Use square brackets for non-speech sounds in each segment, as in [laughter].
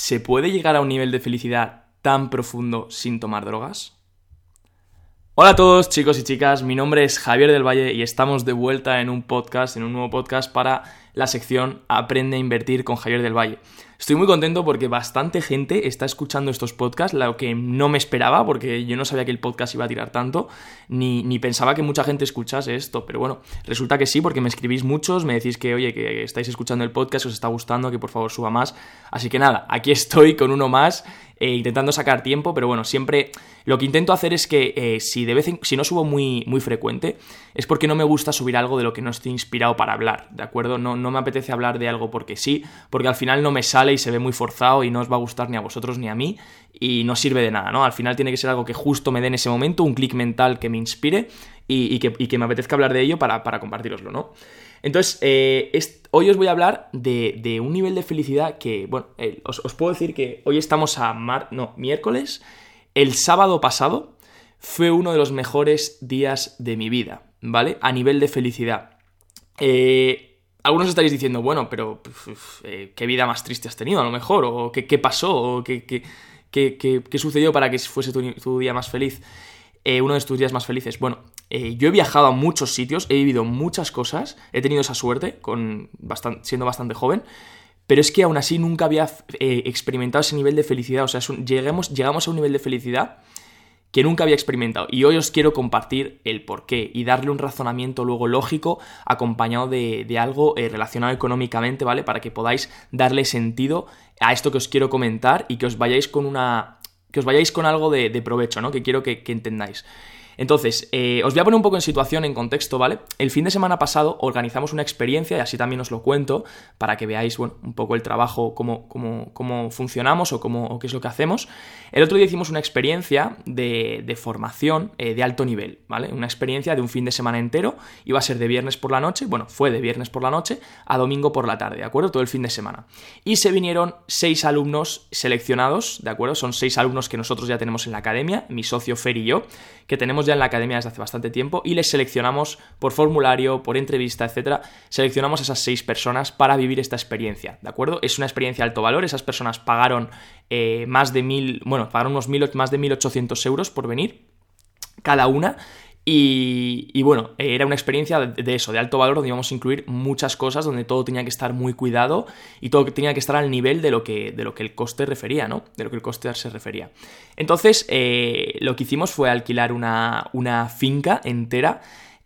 ¿Se puede llegar a un nivel de felicidad tan profundo sin tomar drogas? Hola a todos chicos y chicas, mi nombre es Javier del Valle y estamos de vuelta en un podcast, en un nuevo podcast para la sección Aprende a invertir con Javier del Valle. Estoy muy contento porque bastante gente está escuchando estos podcasts, lo que no me esperaba, porque yo no sabía que el podcast iba a tirar tanto, ni, pensaba que mucha gente escuchase esto, pero bueno, resulta que sí, porque me escribís muchos, me decís que, oye, que estáis escuchando el podcast, os está gustando, que por favor suba más. Así que nada, aquí estoy con uno más, eh, intentando sacar tiempo, pero bueno, siempre lo que intento hacer es que eh, si de vez en, si no subo muy, muy frecuente, es porque no me gusta subir algo de lo que no estoy inspirado para hablar, ¿de acuerdo? No, no me apetece hablar de algo porque sí, porque al final no me sale y se ve muy forzado y no os va a gustar ni a vosotros ni a mí y no sirve de nada, ¿no? Al final tiene que ser algo que justo me dé en ese momento, un clic mental que me inspire y, que, me apetezca hablar de ello para, para compartiroslo, ¿no? Entonces, eh, hoy os voy a hablar de, un nivel de felicidad que, bueno, os, puedo decir que hoy estamos a mar no, miércoles, el sábado pasado fue uno de los mejores días de mi vida, ¿vale? A nivel de felicidad. Eh, algunos estaréis diciendo, bueno, pero eh, ¿qué vida más triste has tenido a lo mejor? ¿O qué, pasó? ¿O qué, qué, qué, sucedió para que fuese tu, día más feliz? Eh, uno de tus días más felices. Bueno, eh, yo he viajado a muchos sitios, he vivido muchas cosas, he tenido esa suerte, con siendo bastante joven, pero es que aún así nunca había experimentado ese nivel de felicidad. O sea, llegamos, a un nivel de felicidad que nunca había experimentado. Y hoy os quiero compartir el porqué y darle un razonamiento luego lógico acompañado de, algo eh, relacionado económicamente, ¿vale? Para que podáis darle sentido a esto que os quiero comentar y que os vayáis con una. que os vayáis con algo de, provecho, ¿no? Que quiero que entendáis. Entonces, eh, os voy a poner un poco en situación, en contexto, ¿vale? El fin de semana pasado organizamos una experiencia, y así también os lo cuento, para que veáis, bueno, un poco el trabajo, cómo, cómo, cómo funcionamos o, cómo, qué es lo que hacemos. El otro día hicimos una experiencia de, formación eh, de alto nivel, ¿vale? Una experiencia de un fin de semana entero, iba a ser de viernes por la noche, bueno, fue de viernes por la noche a domingo por la tarde, ¿de acuerdo? Todo el fin de semana. Y se vinieron seis alumnos seleccionados, ¿de acuerdo? Son seis alumnos que nosotros ya tenemos en la academia, mi socio Fer y yo, que tenemos en la academia desde hace bastante tiempo y les seleccionamos por formulario, por entrevista, etcétera, seleccionamos a esas seis personas para vivir esta experiencia, ¿de acuerdo? Es una experiencia de alto valor, esas personas pagaron eh, más de mil, bueno, pagaron unos mil, más de 1.800 euros por venir cada una y, bueno, era una experiencia de, eso, de alto valor, donde íbamos a incluir muchas cosas, donde todo tenía que estar muy cuidado y todo tenía que estar al nivel de lo que, de lo que el coste refería, ¿no? De lo que el coste se refería. Entonces, eh, lo que hicimos fue alquilar una, una finca entera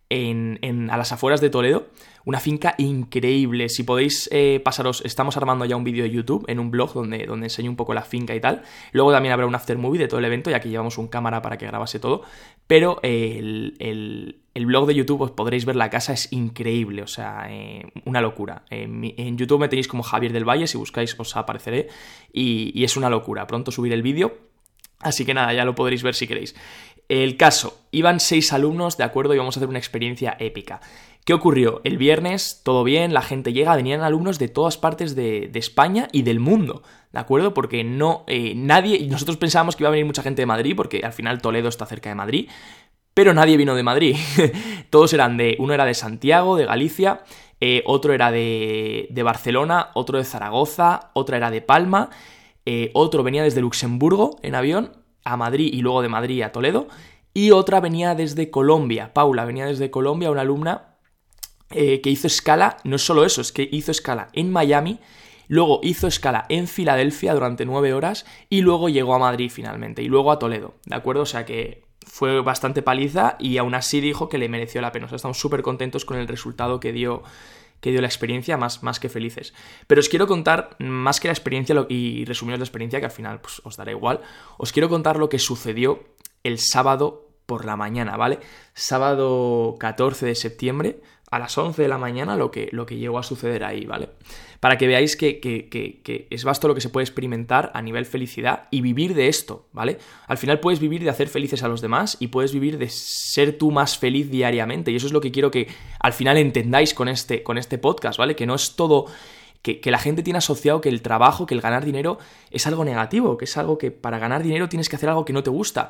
en, a las afueras de Toledo. Una finca increíble. Si podéis eh, pasaros, estamos armando ya un vídeo de YouTube en un blog donde, donde enseño un poco la finca y tal. Luego también habrá un after movie de todo el evento, ya que llevamos un cámara para que grabase todo. Pero el, el, blog de YouTube os podréis ver la casa, es increíble, o sea, eh, una locura. En, YouTube me tenéis como Javier del Valle, si buscáis os apareceré. Y, y es una locura. Pronto subiré el vídeo. Así que nada, ya lo podréis ver si queréis. El caso, iban seis alumnos, de acuerdo, y vamos a hacer una experiencia épica. ¿Qué ocurrió? El viernes, todo bien, la gente llega, venían alumnos de todas partes de, España y del mundo, ¿de acuerdo? Porque no, eh, nadie, nosotros pensábamos que iba a venir mucha gente de Madrid, porque al final Toledo está cerca de Madrid, pero nadie vino de Madrid. [laughs] Todos eran de, uno era de Santiago, de Galicia, eh, otro era de, de, Barcelona, otro de Zaragoza, otra era de Palma, eh, otro venía desde Luxemburgo en avión a Madrid y luego de Madrid a Toledo. Y otra venía desde Colombia, Paula venía desde Colombia, una alumna eh, que hizo escala, no es solo eso, es que hizo escala en Miami, luego hizo escala en Filadelfia durante nueve horas y luego llegó a Madrid finalmente y luego a Toledo, ¿de acuerdo? O sea que fue bastante paliza y aún así dijo que le mereció la pena. O sea, estamos súper contentos con el resultado que dio que dio la experiencia, más, más que felices. Pero os quiero contar, más que la experiencia y resumiros la experiencia, que al final pues, os dará igual, os quiero contar lo que sucedió el sábado por la mañana, ¿vale? Sábado 14 de septiembre, a las 11 de la mañana lo que, lo que llegó a suceder ahí, ¿vale? Para que veáis que, es vasto lo que se puede experimentar a nivel felicidad y vivir de esto, ¿vale? Al final puedes vivir de hacer felices a los demás y puedes vivir de ser tú más feliz diariamente. Y eso es lo que quiero que al final entendáis con este, con este podcast, ¿vale? Que no es todo... Que, que, la gente tiene asociado que el trabajo, que el ganar dinero es algo negativo, que es algo que para ganar dinero tienes que hacer algo que no te gusta.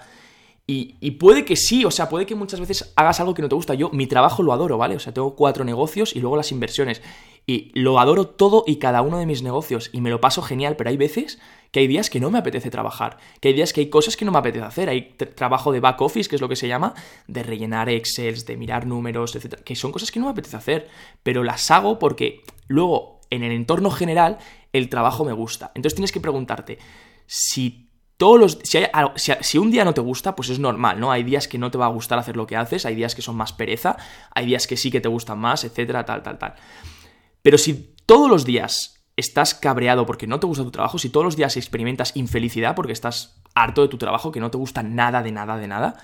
Y, puede que sí, o sea, puede que muchas veces hagas algo que no te gusta. Yo mi trabajo lo adoro, ¿vale? O sea, tengo cuatro negocios y luego las inversiones. y lo adoro todo y cada uno de mis negocios y me lo paso genial, pero hay veces que hay días que no me apetece trabajar, que hay días que hay cosas que no me apetece hacer, hay trabajo de back office, que es lo que se llama, de rellenar excels, de mirar números, etcétera, que son cosas que no me apetece hacer, pero las hago porque luego en el entorno general el trabajo me gusta. Entonces tienes que preguntarte si todos los si, hay, si, un día no te gusta, pues es normal, ¿no? Hay días que no te va a gustar hacer lo que haces, hay días que son más pereza, hay días que sí que te gustan más, etcétera, tal, tal, tal. Pero si todos los días estás cabreado porque no te gusta tu trabajo, si todos los días experimentas infelicidad porque estás harto de tu trabajo, que no te gusta nada de nada de nada,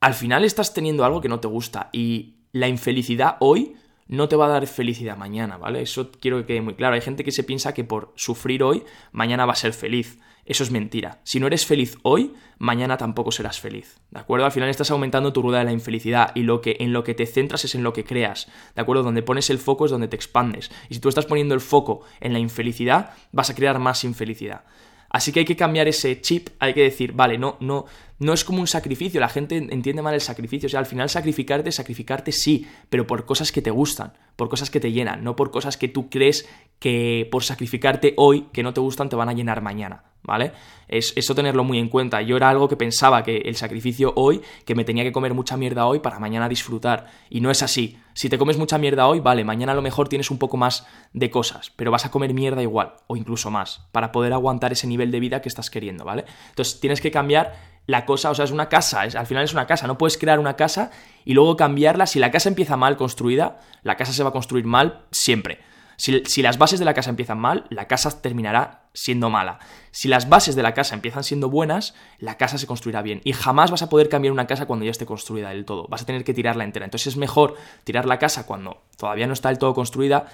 al final estás teniendo algo que no te gusta y la infelicidad hoy no te va a dar felicidad mañana, ¿vale? Eso quiero que quede muy claro. Hay gente que se piensa que por sufrir hoy, mañana va a ser feliz. Eso es mentira. Si no eres feliz hoy, mañana tampoco serás feliz. ¿De acuerdo? Al final estás aumentando tu rueda de la infelicidad y lo que, en lo que te centras es en lo que creas. ¿De acuerdo? Donde pones el foco es donde te expandes. Y si tú estás poniendo el foco en la infelicidad, vas a crear más infelicidad. Así que hay que cambiar ese chip, hay que decir, vale, no, no, no es como un sacrificio, la gente entiende mal el sacrificio, o sea, al final sacrificarte, sacrificarte sí, pero por cosas que te gustan, por cosas que te llenan, no por cosas que tú crees que por sacrificarte hoy, que no te gustan, te van a llenar mañana. ¿vale? Es, eso tenerlo muy en cuenta. Yo era algo que pensaba que el sacrificio hoy, que me tenía que comer mucha mierda hoy para mañana disfrutar. Y no es así. Si te comes mucha mierda hoy, vale, mañana a lo mejor tienes un poco más de cosas, pero vas a comer mierda igual, o incluso más, para poder aguantar ese nivel de vida que estás queriendo, ¿vale? Entonces tienes que cambiar la cosa, o sea, es una casa, es, al final es una casa, no puedes crear una casa y luego cambiarla. Si la casa empieza mal construida, la casa se va a construir mal siempre. Si, las bases de la casa empiezan mal, la casa terminará siendo mala. Si las bases de la casa empiezan siendo buenas, la casa se construirá bien. Y jamás vas a poder cambiar una casa cuando ya esté construida del todo. Vas a tener que tirarla entera. Entonces es mejor tirar la casa cuando todavía no está del todo construida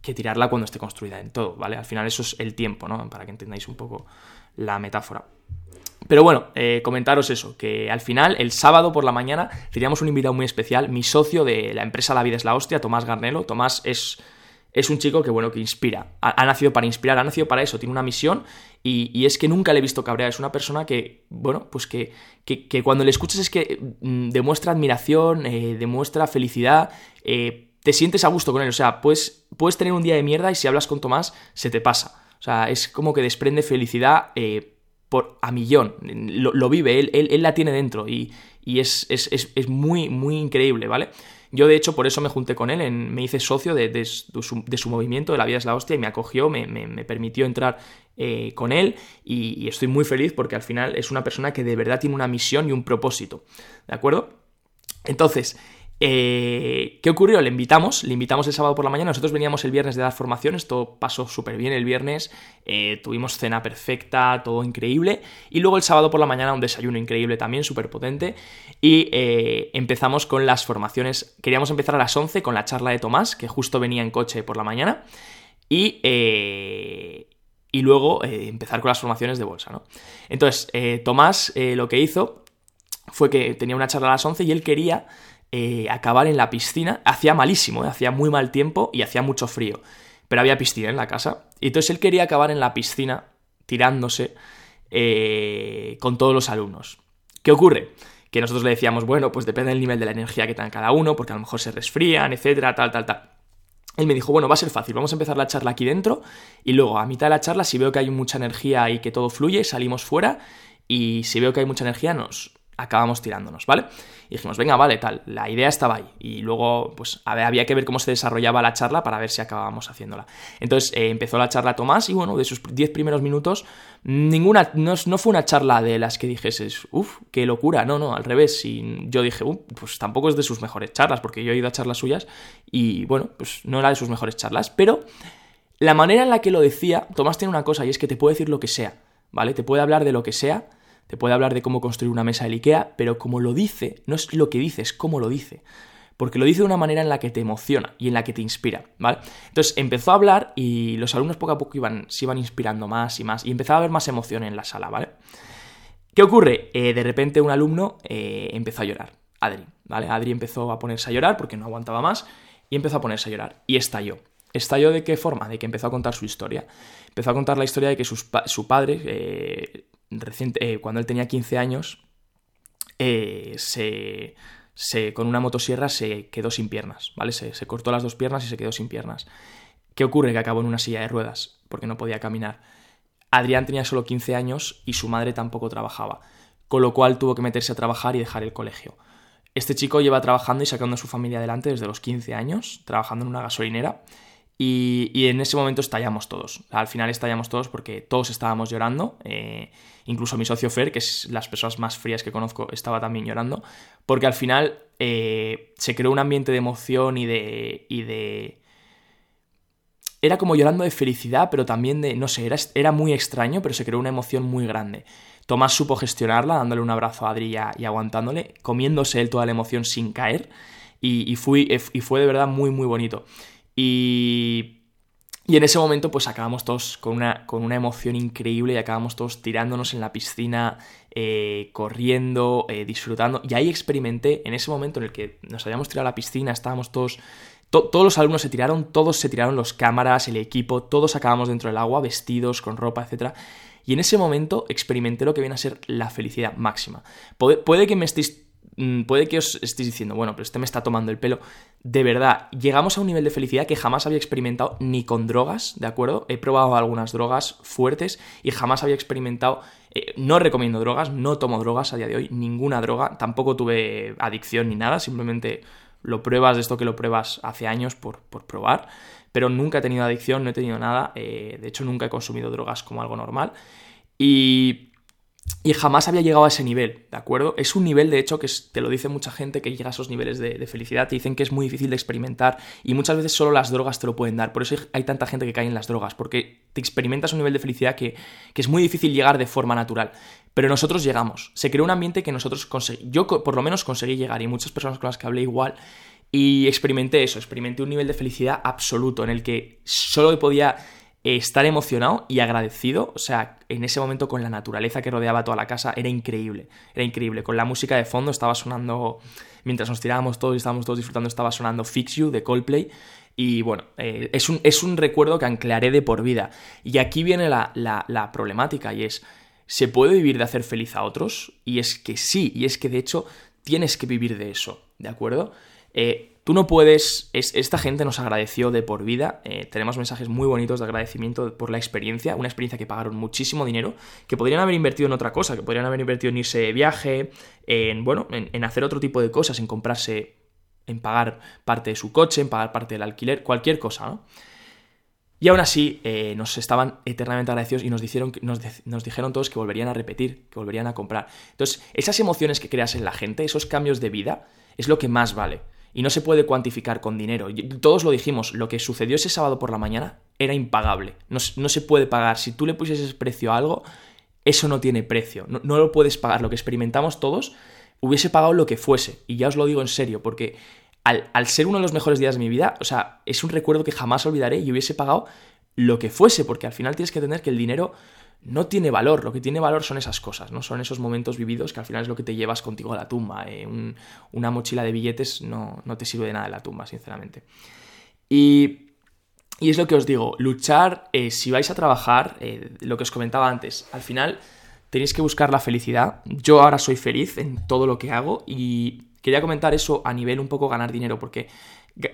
que tirarla cuando esté construida del todo, ¿vale? Al final eso es el tiempo, ¿no? Para que entendáis un poco la metáfora. Pero bueno, eh, comentaros eso, que al final, el sábado por la mañana, teníamos un invitado muy especial, mi socio de la empresa La Vida es la Hostia, Tomás Garnelo. Tomás es es un chico que, bueno, que inspira. Ha, nacido para inspirar, ha nacido para eso, tiene una misión y, es que nunca le he visto cabrear. Es una persona que, bueno, pues que, que, cuando le escuchas es que mm, demuestra admiración, eh, demuestra felicidad, eh, te sientes a gusto con él. O sea, puedes, puedes tener un día de mierda y si hablas con Tomás, se te pasa. O sea, es como que desprende felicidad por a millón. Lo, vive, él, él, la tiene dentro y, es, es, es muy, muy increíble, ¿vale? Yo, de hecho, por eso me junté con él, me hice socio de, su, movimiento, de La Vida es la Hostia, y me acogió, me, permitió entrar eh, con él, y, y estoy muy feliz porque al final es una persona que de verdad tiene una misión y un propósito. ¿De acuerdo? Entonces, eh, ¿Qué ocurrió? Le invitamos, le invitamos el sábado por la mañana. Nosotros veníamos el viernes de dar formaciones, todo pasó súper bien el viernes. Eh, tuvimos cena perfecta, todo increíble. Y luego el sábado por la mañana un desayuno increíble también, súper potente. Y eh, empezamos con las formaciones. Queríamos empezar a las 11 con la charla de Tomás, que justo venía en coche por la mañana. Y, y luego empezar con las formaciones de bolsa, ¿no? Entonces, Tomás lo que hizo fue que tenía una charla a las 11 y él quería eh, acabar en la piscina. Hacía malísimo, eh, hacía muy mal tiempo y hacía mucho frío. Pero había piscina en la casa. Y entonces él quería acabar en la piscina tirándose eh, con todos los alumnos. ¿Qué ocurre? Que nosotros le decíamos, bueno, pues depende del nivel de la energía que tenga cada uno, porque a lo mejor se resfrían, etcétera, tal, tal, tal. Él me dijo, bueno, va a ser fácil, vamos a empezar la charla aquí dentro y luego a mitad de la charla, si veo que hay mucha energía y que todo fluye, salimos fuera y si veo que hay mucha energía, nos, acabamos tirándonos, ¿vale? Y dijimos, venga, vale, tal, la idea estaba ahí. Y luego, pues, había que ver cómo se desarrollaba la charla para ver si acabábamos haciéndola. Entonces, eh, empezó la charla Tomás y bueno, de sus 10 primeros minutos, ninguna, no, fue una charla de las que dijeses, uff, qué locura, no, no, al revés. Y yo dije, pues tampoco es de sus mejores charlas, porque yo he ido a charlas suyas y bueno, pues no era de sus mejores charlas, pero la manera en la que lo decía, Tomás tiene una cosa y es que te puede decir lo que sea, ¿vale? Te puede hablar de lo que sea te puede hablar de cómo construir una mesa de Ikea, pero como lo dice, no es lo que dice, es cómo lo dice. Porque lo dice de una manera en la que te emociona y en la que te inspira, ¿vale? Entonces empezó a hablar y los alumnos poco a poco iban, se iban inspirando más y más y empezaba a haber más emoción en la sala, ¿vale? ¿Qué ocurre? Eh, de repente un alumno eh, empezó a llorar, Adri, ¿vale? Adri empezó a ponerse a llorar porque no aguantaba más y empezó a ponerse a llorar y estalló. ¿Estalló de qué forma? De que empezó a contar su historia. Empezó a contar la historia de que su padre, eh, reciente, eh, cuando él tenía 15 años, eh, se, se, con una motosierra se quedó sin piernas, ¿vale? Se, cortó las dos piernas y se quedó sin piernas. ¿Qué ocurre? Que acabó en una silla de ruedas, porque no podía caminar. Adrián tenía solo 15 años y su madre tampoco trabajaba, con lo cual tuvo que meterse a trabajar y dejar el colegio. Este chico lleva trabajando y sacando a su familia adelante desde los 15 años, trabajando en una gasolinera, y, en ese momento estallamos todos. Al final estallamos todos porque todos estábamos llorando. Eh, incluso mi socio Fer, que es las personas más frías que conozco, estaba también llorando. Porque al final eh, se creó un ambiente de emoción y de, y de. Era como llorando de felicidad, pero también de. No sé, era, era muy extraño, pero se creó una emoción muy grande. Tomás supo gestionarla, dándole un abrazo a Adri y, aguantándole, comiéndose él toda la emoción sin caer. Y, y, fui, y fue de verdad muy, muy bonito. Y, y en ese momento pues acabamos todos con una, con una emoción increíble y acabamos todos tirándonos en la piscina, eh, corriendo, eh, disfrutando. Y ahí experimenté, en ese momento en el que nos habíamos tirado a la piscina, estábamos todos... todos los alumnos se tiraron, todos se tiraron los cámaras, el equipo, todos acabamos dentro del agua, vestidos, con ropa, etc. Y en ese momento experimenté lo que viene a ser la felicidad máxima. Puede, que me estéis puede que os estéis diciendo, bueno, pero este me está tomando el pelo. De verdad, llegamos a un nivel de felicidad que jamás había experimentado ni con drogas, ¿de acuerdo? He probado algunas drogas fuertes y jamás había experimentado... Eh, no recomiendo drogas, no tomo drogas a día de hoy, ninguna droga, tampoco tuve adicción ni nada, simplemente lo pruebas de esto que lo pruebas hace años por, por probar, pero nunca he tenido adicción, no he tenido nada, eh, de hecho nunca he consumido drogas como algo normal. Y y jamás había llegado a ese nivel, ¿de acuerdo? Es un nivel, de hecho, que te lo dice mucha gente que llega a esos niveles de, felicidad, te dicen que es muy difícil de experimentar y muchas veces solo las drogas te lo pueden dar. Por eso hay tanta gente que cae en las drogas, porque te experimentas un nivel de felicidad que, es muy difícil llegar de forma natural. Pero nosotros llegamos. Se creó un ambiente que nosotros conseguimos. Yo por lo menos conseguí llegar y muchas personas con las que hablé igual. Y experimenté eso, experimenté un nivel de felicidad absoluto en el que solo podía estar emocionado y agradecido, o sea, en ese momento con la naturaleza que rodeaba toda la casa, era increíble, era increíble. Con la música de fondo estaba sonando, mientras nos tirábamos todos y estábamos todos disfrutando, estaba sonando Fix You de Coldplay. Y bueno, eh, es, un, es, un, recuerdo que anclaré de por vida. Y aquí viene la, la problemática y es, ¿se puede vivir de hacer feliz a otros? Y es que sí, y es que de hecho tienes que vivir de eso, ¿de acuerdo? Eh, tú no puedes, esta gente nos agradeció de por vida, eh, tenemos mensajes muy bonitos de agradecimiento por la experiencia, una experiencia que pagaron muchísimo dinero, que podrían haber invertido en otra cosa, que podrían haber invertido en irse de viaje, en, bueno, en, hacer otro tipo de cosas, en comprarse, en pagar parte de su coche, en pagar parte del alquiler, cualquier cosa, ¿no? Y aún así eh, nos estaban eternamente agradecidos y nos dijeron, nos, nos, dijeron todos que volverían a repetir, que volverían a comprar. Entonces, esas emociones que creas en la gente, esos cambios de vida, es lo que más vale y no se puede cuantificar con dinero. Todos lo dijimos, lo que sucedió ese sábado por la mañana era impagable, no, se puede pagar. Si tú le pusieses precio a algo, eso no tiene precio, no, lo puedes pagar. Lo que experimentamos todos, hubiese pagado lo que fuese, y ya os lo digo en serio, porque al, al ser uno de los mejores días de mi vida, o sea, es un recuerdo que jamás olvidaré y hubiese pagado lo que fuese, porque al final tienes que entender que el dinero no tiene valor, lo que tiene valor son esas cosas, ¿no? Son esos momentos vividos que al final es lo que te llevas contigo a la tumba. Eh, una mochila de billetes no, te sirve de nada en la tumba, sinceramente. Y, y es lo que os digo, luchar, eh, si vais a trabajar, eh, lo que os comentaba antes, al final tenéis que buscar la felicidad. Yo ahora soy feliz en todo lo que hago y quería comentar eso a nivel un poco ganar dinero, porque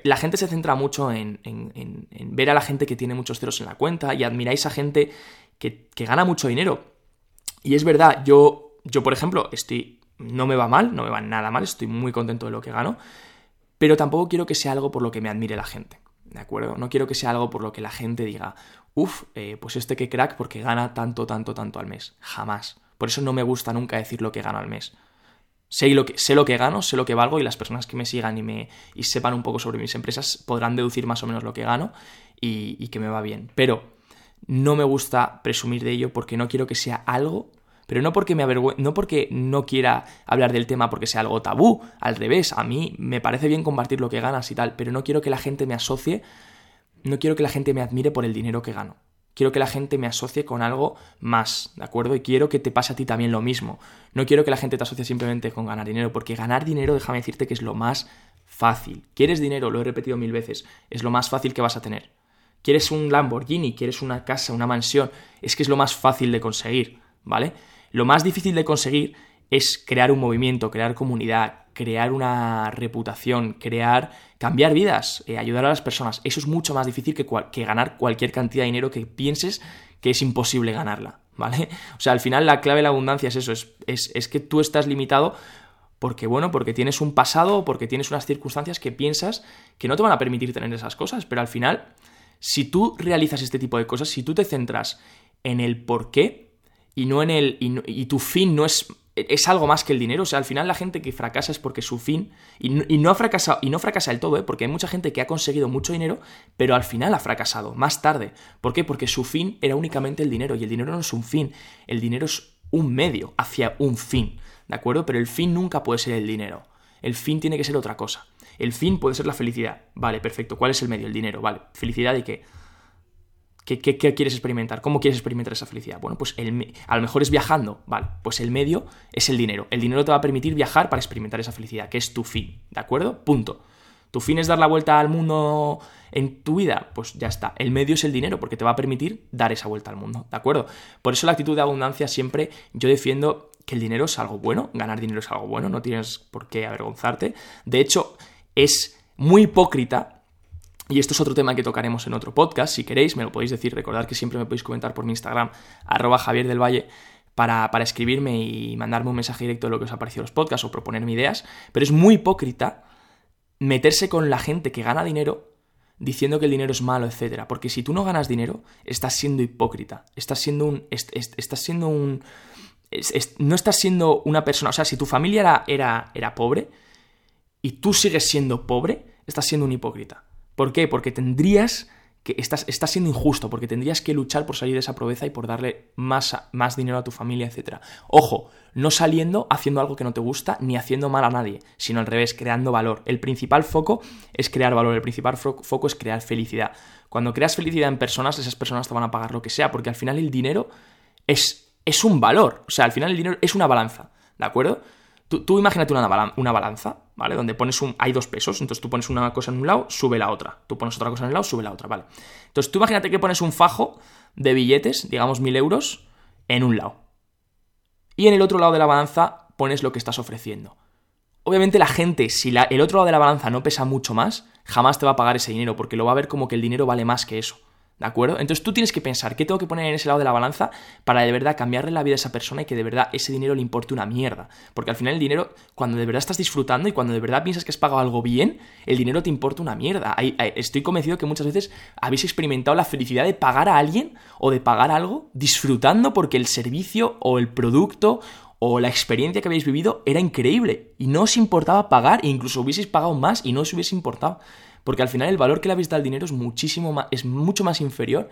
la gente se centra mucho en, en, ver a la gente que tiene muchos ceros en la cuenta y admiráis a gente que, gana mucho dinero. Y es verdad, yo, yo por ejemplo, estoy, no me va mal, no me va nada mal, estoy muy contento de lo que gano, pero tampoco quiero que sea algo por lo que me admire la gente. ¿De acuerdo? No quiero que sea algo por lo que la gente diga, uff, eh, pues este que crack porque gana tanto, tanto, tanto al mes. Jamás. Por eso no me gusta nunca decir lo que gano al mes. Sé lo que, sé lo que gano, sé lo que valgo y las personas que me sigan y, me, y sepan un poco sobre mis empresas podrán deducir más o menos lo que gano y, y que me va bien. Pero no me gusta presumir de ello porque no quiero que sea algo, pero no porque me no porque no quiera hablar del tema porque sea algo tabú, al revés, a mí me parece bien compartir lo que ganas y tal, pero no quiero que la gente me asocie, no quiero que la gente me admire por el dinero que gano. Quiero que la gente me asocie con algo más, ¿de acuerdo? Y quiero que te pase a ti también lo mismo. No quiero que la gente te asocie simplemente con ganar dinero, porque ganar dinero, déjame decirte que es lo más fácil. ¿Quieres dinero? Lo he repetido mil veces. Es lo más fácil que vas a tener. ¿Quieres un Lamborghini? ¿Quieres una casa, una mansión? Es que es lo más fácil de conseguir, ¿vale? Lo más difícil de conseguir es crear un movimiento, crear comunidad, crear una reputación, crear, cambiar vidas, eh, ayudar a las personas. Eso es mucho más difícil que, ganar cualquier cantidad de dinero que pienses que es imposible ganarla, ¿vale? O sea, al final la clave de la abundancia es eso, es, es, que tú estás limitado porque, bueno, porque tienes un pasado, porque tienes unas circunstancias que piensas que no te van a permitir tener esas cosas, pero al final, si tú realizas este tipo de cosas, si tú te centras en el por qué y no en el. y tu fin no es es algo más que el dinero. O sea, al final la gente que fracasa es porque su fin. Y no, ha fracasado. Y no fracasa del todo, ¿eh? Porque hay mucha gente que ha conseguido mucho dinero, pero al final ha fracasado, más tarde. ¿Por qué? Porque su fin era únicamente el dinero. Y el dinero no es un fin. El dinero es un medio hacia un fin. ¿De acuerdo? Pero el fin nunca puede ser el dinero. El fin tiene que ser otra cosa. El fin puede ser la felicidad. Vale, perfecto. ¿Cuál es el medio? El dinero. Vale. ¿Felicidad y qué? ¿Qué, quieres experimentar? ¿Cómo quieres experimentar esa felicidad? Bueno, pues el, a lo mejor es viajando, ¿vale? Pues el medio es el dinero. El dinero te va a permitir viajar para experimentar esa felicidad, que es tu fin, ¿de acuerdo? Punto. ¿Tu fin es dar la vuelta al mundo en tu vida? Pues ya está. El medio es el dinero, porque te va a permitir dar esa vuelta al mundo, ¿de acuerdo? Por eso la actitud de abundancia siempre yo defiendo que el dinero es algo bueno, ganar dinero es algo bueno, no tienes por qué avergonzarte. De hecho, es muy hipócrita y esto es otro tema que tocaremos en otro podcast. Si queréis, me lo podéis decir. Recordad que siempre me podéis comentar por mi Instagram, arroba Javier del Valle, para, para, escribirme y mandarme un mensaje directo de lo que os ha parecido los podcasts o proponerme ideas. Pero es muy hipócrita meterse con la gente que gana dinero diciendo que el dinero es malo, etcétera. Porque si tú no ganas dinero, estás siendo hipócrita. Estás siendo un. estás siendo un. no estás siendo una persona. O sea, si tu familia era, era, era pobre y tú sigues siendo pobre, estás siendo un hipócrita. ¿Por qué? Porque tendrías que estás, siendo injusto, porque tendrías que luchar por salir de esa pobreza y por darle más, más dinero a tu familia, etc. Ojo, no saliendo haciendo algo que no te gusta ni haciendo mal a nadie, sino al revés, creando valor. El principal foco es crear valor, el principal foco es crear felicidad. Cuando creas felicidad en personas, esas personas te van a pagar lo que sea, porque al final el dinero es, es un valor, o sea, al final el dinero es una balanza, ¿de acuerdo? Tú, imagínate una, una, balanza, ¿vale? Donde pones un. Hay dos pesos, entonces tú pones una cosa en un lado, sube la otra. Tú pones otra cosa en el lado, sube la otra, ¿vale? Entonces tú imagínate que pones un fajo de billetes, digamos mil euros, en un lado. Y en el otro lado de la balanza pones lo que estás ofreciendo. Obviamente la gente, si la, el otro lado de la balanza no pesa mucho más, jamás te va a pagar ese dinero, porque lo va a ver como que el dinero vale más que eso. ¿De acuerdo? Entonces tú tienes que pensar qué tengo que poner en ese lado de la balanza para de verdad cambiarle la vida a esa persona y que de verdad ese dinero le importe una mierda. Porque al final el dinero, cuando de verdad estás disfrutando y cuando de verdad piensas que has pagado algo bien, el dinero te importa una mierda. Estoy convencido que muchas veces habéis experimentado la felicidad de pagar a alguien o de pagar algo disfrutando porque el servicio o el producto o la experiencia que habéis vivido era increíble y no os importaba pagar e incluso hubieseis pagado más y no os hubiese importado. Porque al final el valor que le habéis dado al dinero es muchísimo más, es mucho más inferior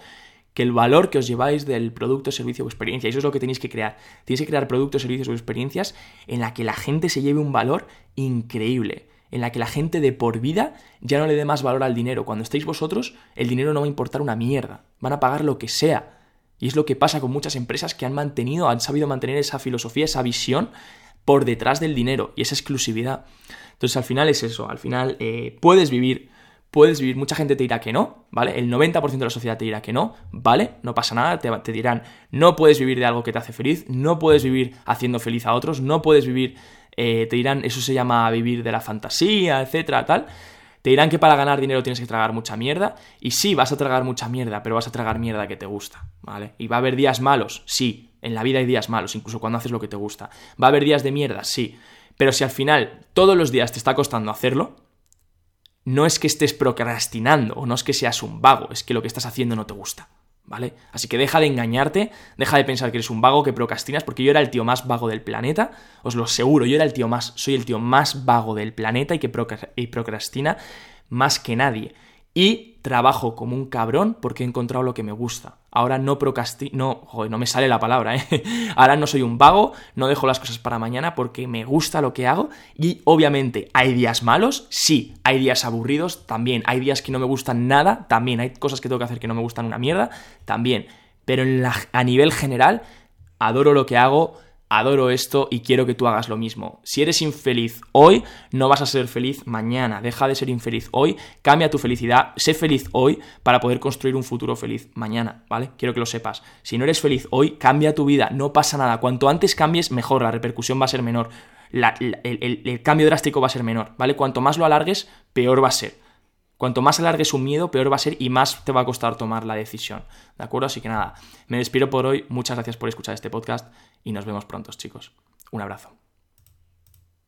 que el valor que os lleváis del producto, servicio o experiencia. Eso es lo que tenéis que crear. Tenéis que crear productos, servicios o experiencias en la que la gente se lleve un valor increíble. En la que la gente de por vida ya no le dé más valor al dinero. Cuando estéis vosotros, el dinero no va a importar una mierda. Van a pagar lo que sea. Y es lo que pasa con muchas empresas que han mantenido, han sabido mantener esa filosofía, esa visión por detrás del dinero y esa exclusividad. Entonces al final es eso, al final eh, puedes vivir puedes vivir, mucha gente te dirá que no, ¿vale? El 90% de la sociedad te dirá que no, ¿vale? No pasa nada, te, dirán, no puedes vivir de algo que te hace feliz, no puedes vivir haciendo feliz a otros, no puedes vivir, eh, te dirán, eso se llama vivir de la fantasía, etcétera, tal. Te dirán que para ganar dinero tienes que tragar mucha mierda, y sí, vas a tragar mucha mierda, pero vas a tragar mierda que te gusta, ¿vale? Y va a haber días malos, sí, en la vida hay días malos, incluso cuando haces lo que te gusta. Va a haber días de mierda, sí, pero si al final todos los días te está costando hacerlo, no es que estés procrastinando o no es que seas un vago, es que lo que estás haciendo no te gusta, ¿vale? Así que deja de engañarte, deja de pensar que eres un vago, que procrastinas, porque yo era el tío más vago del planeta, os lo aseguro, yo era el tío más, soy el tío más vago del planeta y que procrastina más que nadie. Y trabajo como un cabrón porque he encontrado lo que me gusta. Ahora no procrastino, no, joder, no me sale la palabra, ¿eh? [laughs] Ahora no soy un vago, no dejo las cosas para mañana porque me gusta lo que hago y obviamente hay días malos, sí, hay días aburridos, también, hay días que no me gustan nada, también, hay cosas que tengo que hacer que no me gustan una mierda, también, pero a nivel general adoro lo que hago, adoro esto y quiero que tú hagas lo mismo. Si eres infeliz hoy, no vas a ser feliz mañana. Deja de ser infeliz hoy, cambia tu felicidad, sé feliz hoy para poder construir un futuro feliz mañana, ¿vale? Quiero que lo sepas. Si no eres feliz hoy, cambia tu vida, no pasa nada. Cuanto antes cambies, mejor, la repercusión va a ser menor. el, cambio drástico va a ser menor, ¿vale? Cuanto más lo alargues, peor va a ser. Cuanto más alargues un miedo, peor va a ser y más te va a costar tomar la decisión. ¿De acuerdo? Así que nada, me despido por hoy. Muchas gracias por escuchar este podcast y nos vemos pronto, chicos. Un abrazo.